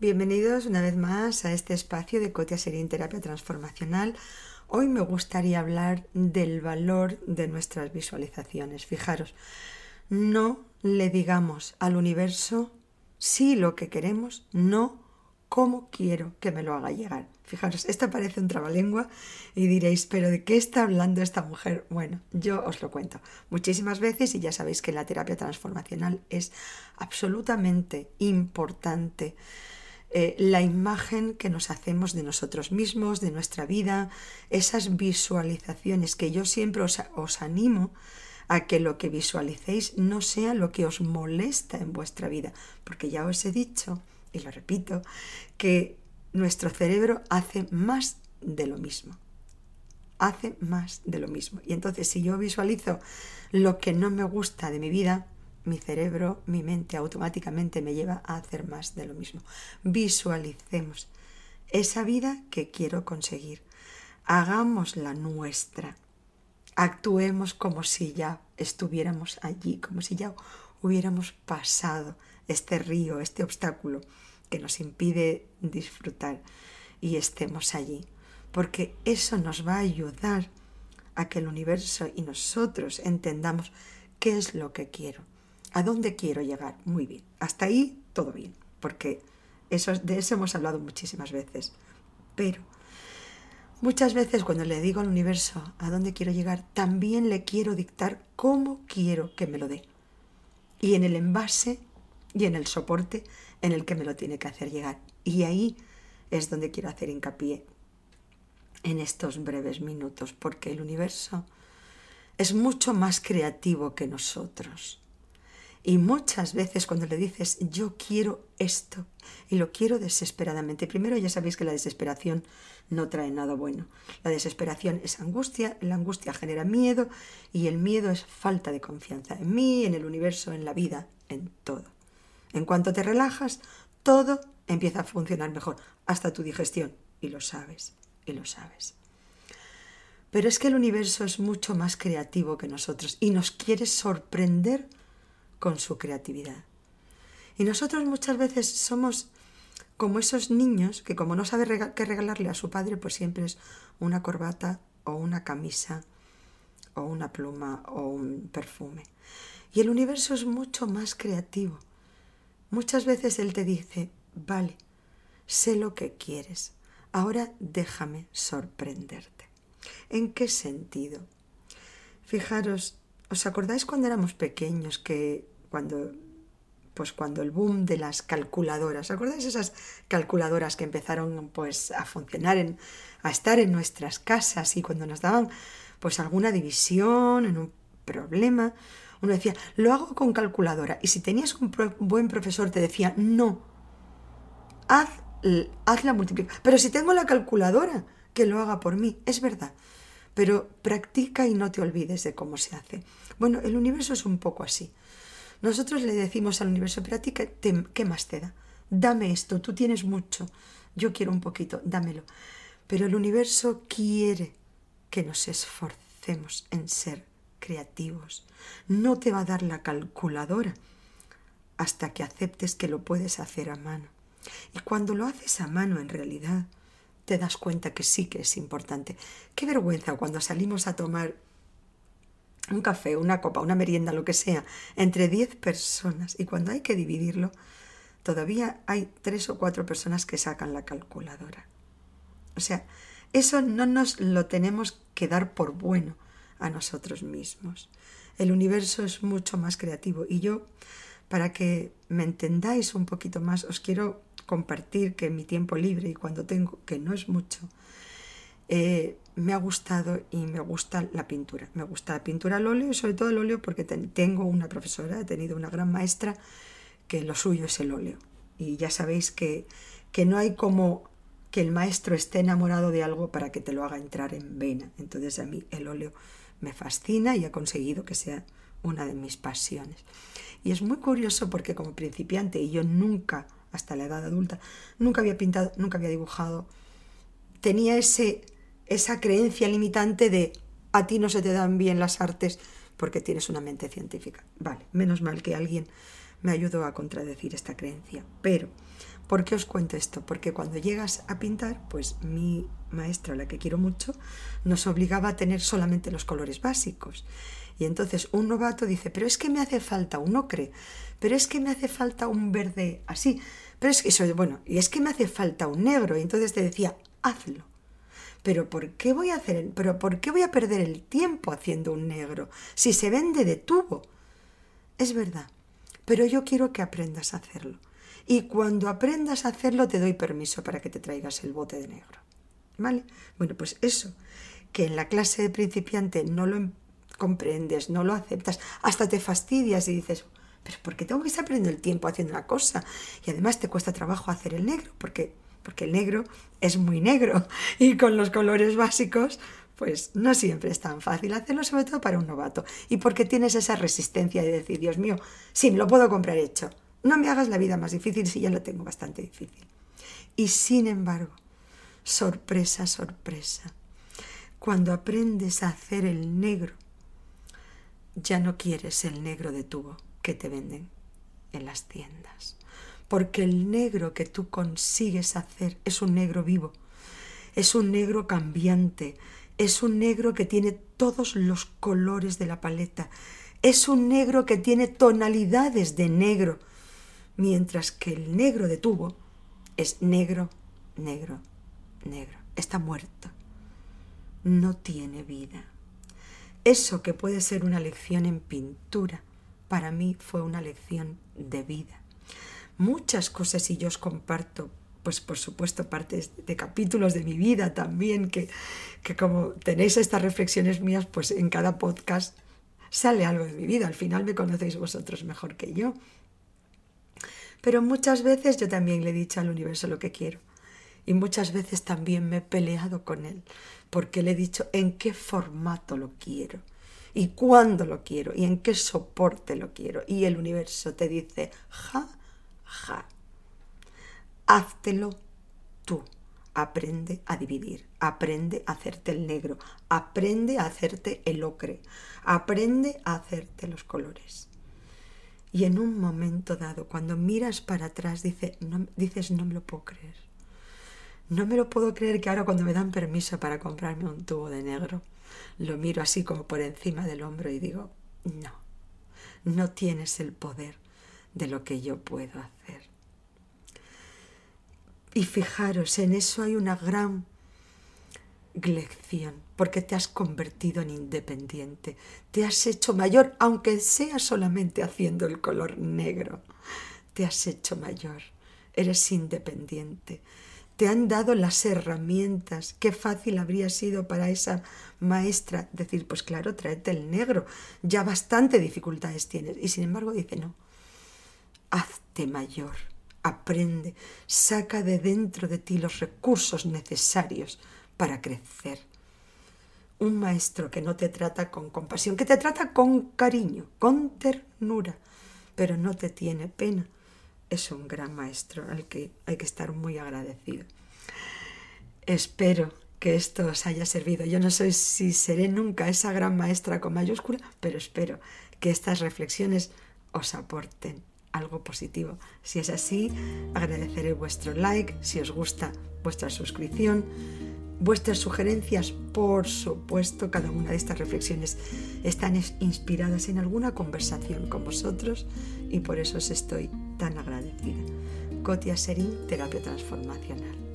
Bienvenidos una vez más a este espacio de Cotia Serín Terapia Transformacional. Hoy me gustaría hablar del valor de nuestras visualizaciones. Fijaros, no le digamos al universo sí lo que queremos, no cómo quiero que me lo haga llegar. Fijaros, esta parece un trabalengua y diréis, pero ¿de qué está hablando esta mujer? Bueno, yo os lo cuento muchísimas veces y ya sabéis que la terapia transformacional es absolutamente importante eh, la imagen que nos hacemos de nosotros mismos, de nuestra vida, esas visualizaciones que yo siempre os, os animo a que lo que visualicéis no sea lo que os molesta en vuestra vida, porque ya os he dicho, y lo repito, que nuestro cerebro hace más de lo mismo. Hace más de lo mismo. Y entonces si yo visualizo lo que no me gusta de mi vida, mi cerebro, mi mente automáticamente me lleva a hacer más de lo mismo. Visualicemos esa vida que quiero conseguir. Hagámosla nuestra. Actuemos como si ya estuviéramos allí, como si ya hubiéramos pasado este río, este obstáculo que nos impide disfrutar y estemos allí. Porque eso nos va a ayudar a que el universo y nosotros entendamos qué es lo que quiero. ¿A dónde quiero llegar? Muy bien. Hasta ahí todo bien, porque eso, de eso hemos hablado muchísimas veces. Pero muchas veces cuando le digo al universo a dónde quiero llegar, también le quiero dictar cómo quiero que me lo dé. Y en el envase y en el soporte en el que me lo tiene que hacer llegar. Y ahí es donde quiero hacer hincapié en estos breves minutos, porque el universo es mucho más creativo que nosotros. Y muchas veces cuando le dices yo quiero esto y lo quiero desesperadamente, primero ya sabéis que la desesperación no trae nada bueno. La desesperación es angustia, la angustia genera miedo y el miedo es falta de confianza en mí, en el universo, en la vida, en todo. En cuanto te relajas, todo empieza a funcionar mejor, hasta tu digestión, y lo sabes, y lo sabes. Pero es que el universo es mucho más creativo que nosotros y nos quiere sorprender con su creatividad. Y nosotros muchas veces somos como esos niños que como no sabe qué regalarle a su padre, pues siempre es una corbata o una camisa o una pluma o un perfume. Y el universo es mucho más creativo. Muchas veces él te dice, vale, sé lo que quieres, ahora déjame sorprenderte. ¿En qué sentido? Fijaros, ¿Os acordáis cuando éramos pequeños que cuando pues cuando el boom de las calculadoras, ¿acordáis esas calculadoras que empezaron pues a funcionar en, a estar en nuestras casas y cuando nos daban pues alguna división en un problema, uno decía, "Lo hago con calculadora" y si tenías un buen profesor te decía, "No. Haz haz la multiplicación." Pero si tengo la calculadora, que lo haga por mí, es verdad pero practica y no te olvides de cómo se hace. Bueno, el universo es un poco así. Nosotros le decimos al universo, pero a ti qué, más te da? Dame esto, tú tienes mucho, yo quiero un poquito, dámelo. Pero el universo quiere que nos esforcemos en ser creativos. No te va a dar la calculadora hasta que aceptes que lo puedes hacer a mano. Y cuando lo haces a mano en realidad, te das cuenta que sí que es importante. Qué vergüenza cuando salimos a tomar un café, una copa, una merienda, lo que sea, entre 10 personas y cuando hay que dividirlo, todavía hay tres o cuatro personas que sacan la calculadora. O sea, eso no nos lo tenemos que dar por bueno a nosotros mismos. El universo es mucho más creativo y yo, para que me entendáis un poquito más, os quiero compartir que en mi tiempo libre y cuando tengo, que no es mucho, eh, me ha gustado y me gusta la pintura. Me gusta la pintura al óleo y sobre todo el óleo porque tengo una profesora, he tenido una gran maestra que lo suyo es el óleo. Y ya sabéis que, que no hay como que el maestro esté enamorado de algo para que te lo haga entrar en vena. Entonces a mí el óleo me fascina y ha conseguido que sea una de mis pasiones. Y es muy curioso porque como principiante y yo nunca hasta la edad adulta. Nunca había pintado, nunca había dibujado. Tenía ese, esa creencia limitante de a ti no se te dan bien las artes porque tienes una mente científica. Vale, menos mal que alguien me ayudó a contradecir esta creencia. Pero, ¿por qué os cuento esto? Porque cuando llegas a pintar, pues mi maestra, la que quiero mucho, nos obligaba a tener solamente los colores básicos. Y entonces un novato dice, pero es que me hace falta un ocre, pero es que me hace falta un verde así, pero es que eso, bueno, y es que me hace falta un negro. Y entonces te decía, hazlo. Pero ¿por qué voy a hacer, pero por qué voy a perder el tiempo haciendo un negro si se vende de tubo? Es verdad, pero yo quiero que aprendas a hacerlo. Y cuando aprendas a hacerlo te doy permiso para que te traigas el bote de negro. ¿Vale? Bueno, pues eso, que en la clase de principiante no lo comprendes, no lo aceptas, hasta te fastidias y dices, pero ¿por qué tengo que estar perdiendo el tiempo haciendo una cosa? Y además te cuesta trabajo hacer el negro, porque porque el negro es muy negro y con los colores básicos pues no siempre es tan fácil hacerlo, sobre todo para un novato. Y porque tienes esa resistencia de decir, Dios mío, sí, me lo puedo comprar hecho. No me hagas la vida más difícil si ya lo tengo bastante difícil. Y sin embargo, sorpresa, sorpresa, cuando aprendes a hacer el negro, ya no quieres el negro de tubo que te venden en las tiendas porque el negro que tú consigues hacer es un negro vivo, es un negro cambiante, es un negro que tiene todos los colores de la paleta, es un negro que tiene tonalidades de negro, mientras que el negro de tubo es negro, negro, negro, está muerto, no tiene vida. Eso que puede ser una lección en pintura, para mí fue una lección de vida muchas cosas y yo os comparto, pues por supuesto, partes de capítulos de mi vida también, que, que como tenéis estas reflexiones mías, pues en cada podcast sale algo de mi vida. Al final me conocéis vosotros mejor que yo. Pero muchas veces yo también le he dicho al universo lo que quiero. Y muchas veces también me he peleado con él, porque le he dicho en qué formato lo quiero, y cuándo lo quiero, y en qué soporte lo quiero. Y el universo te dice, ja, ja. Háztelo tú. Aprende a dividir, aprende a hacerte el negro, aprende a hacerte el ocre, aprende a hacerte los colores. Y en un momento dado, cuando miras para atrás, dice, dices, no me lo puedo creer. No me lo puedo creer que ahora cuando me dan permiso para comprarme un tubo de negro, lo miro así como por encima del hombro y digo, no, no tienes el poder de lo que yo puedo hacer. Y fijaros, en eso hay una gran porque te has convertido en independiente, te has hecho mayor, aunque sea solamente haciendo el color negro, te has hecho mayor, eres independiente, te han dado las herramientas. Qué fácil habría sido para esa maestra decir, pues claro, tráete el negro, ya bastante dificultades tienes. Y sin embargo dice, no, hazte mayor, aprende, saca de dentro de ti los recursos necesarios para crecer. Un maestro que no te trata con compasión, que te trata con cariño, con ternura, pero no te tiene pena, es un gran maestro al que hay que estar muy agradecido. Espero que esto os haya servido. Yo no sé si seré nunca esa gran maestra con mayúscula, pero espero que estas reflexiones os aporten algo positivo. Si es así, agradeceré vuestro like, si os gusta vuestra suscripción, vuestras sugerencias, por supuesto, cada una de estas reflexiones están inspiradas en alguna conversación con vosotros y por eso os estoy tan agradecida. Cotia Serín, Terapia Transformacional.